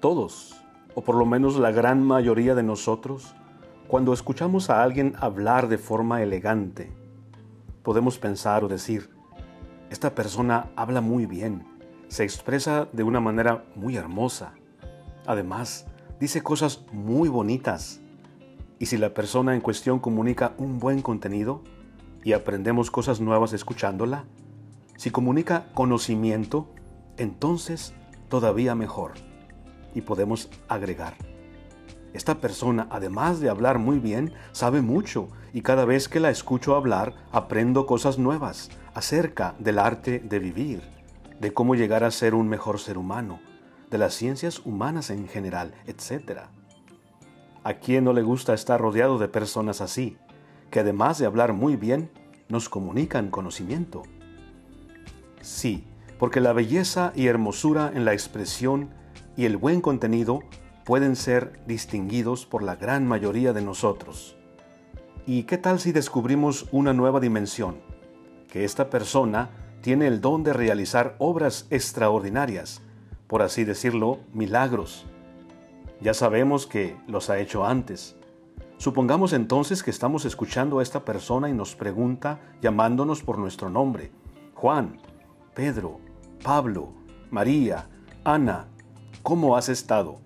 Todos, o por lo menos la gran mayoría de nosotros, cuando escuchamos a alguien hablar de forma elegante, podemos pensar o decir, esta persona habla muy bien, se expresa de una manera muy hermosa. Además, dice cosas muy bonitas. Y si la persona en cuestión comunica un buen contenido y aprendemos cosas nuevas escuchándola, si comunica conocimiento, entonces todavía mejor. Y podemos agregar, esta persona, además de hablar muy bien, sabe mucho y cada vez que la escucho hablar, aprendo cosas nuevas acerca del arte de vivir, de cómo llegar a ser un mejor ser humano, de las ciencias humanas en general, etc. ¿A quién no le gusta estar rodeado de personas así, que además de hablar muy bien, nos comunican conocimiento? Sí, porque la belleza y hermosura en la expresión y el buen contenido pueden ser distinguidos por la gran mayoría de nosotros. ¿Y qué tal si descubrimos una nueva dimensión? Que esta persona tiene el don de realizar obras extraordinarias, por así decirlo, milagros. Ya sabemos que los ha hecho antes. Supongamos entonces que estamos escuchando a esta persona y nos pregunta llamándonos por nuestro nombre. Juan, Pedro, Pablo, María, Ana, ¿cómo has estado?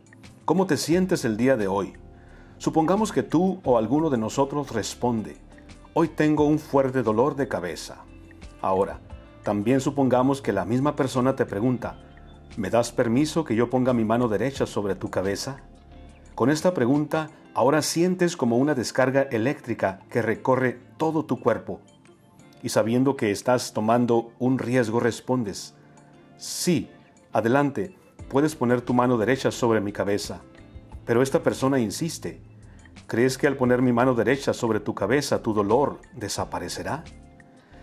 ¿Cómo te sientes el día de hoy? Supongamos que tú o alguno de nosotros responde, hoy tengo un fuerte dolor de cabeza. Ahora, también supongamos que la misma persona te pregunta, ¿me das permiso que yo ponga mi mano derecha sobre tu cabeza? Con esta pregunta, ahora sientes como una descarga eléctrica que recorre todo tu cuerpo. Y sabiendo que estás tomando un riesgo, respondes, sí, adelante, puedes poner tu mano derecha sobre mi cabeza. Pero esta persona insiste. ¿Crees que al poner mi mano derecha sobre tu cabeza tu dolor desaparecerá?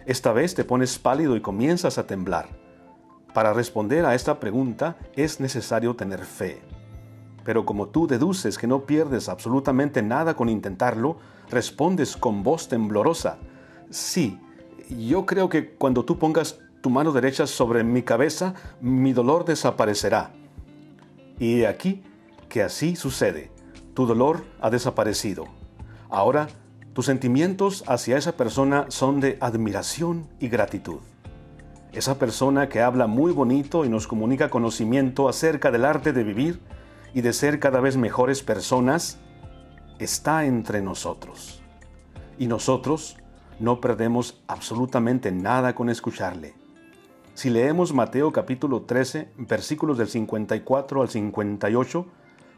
Esta vez te pones pálido y comienzas a temblar. Para responder a esta pregunta es necesario tener fe. Pero como tú deduces que no pierdes absolutamente nada con intentarlo, respondes con voz temblorosa. Sí, yo creo que cuando tú pongas tu mano derecha sobre mi cabeza, mi dolor desaparecerá. Y aquí que así sucede. Tu dolor ha desaparecido. Ahora, tus sentimientos hacia esa persona son de admiración y gratitud. Esa persona que habla muy bonito y nos comunica conocimiento acerca del arte de vivir y de ser cada vez mejores personas, está entre nosotros. Y nosotros no perdemos absolutamente nada con escucharle. Si leemos Mateo capítulo 13, versículos del 54 al 58,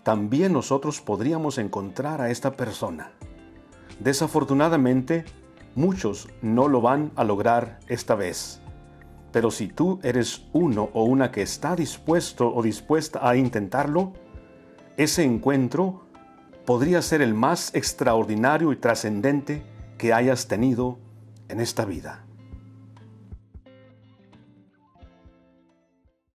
también nosotros podríamos encontrar a esta persona. Desafortunadamente, muchos no lo van a lograr esta vez. Pero si tú eres uno o una que está dispuesto o dispuesta a intentarlo, ese encuentro podría ser el más extraordinario y trascendente que hayas tenido en esta vida.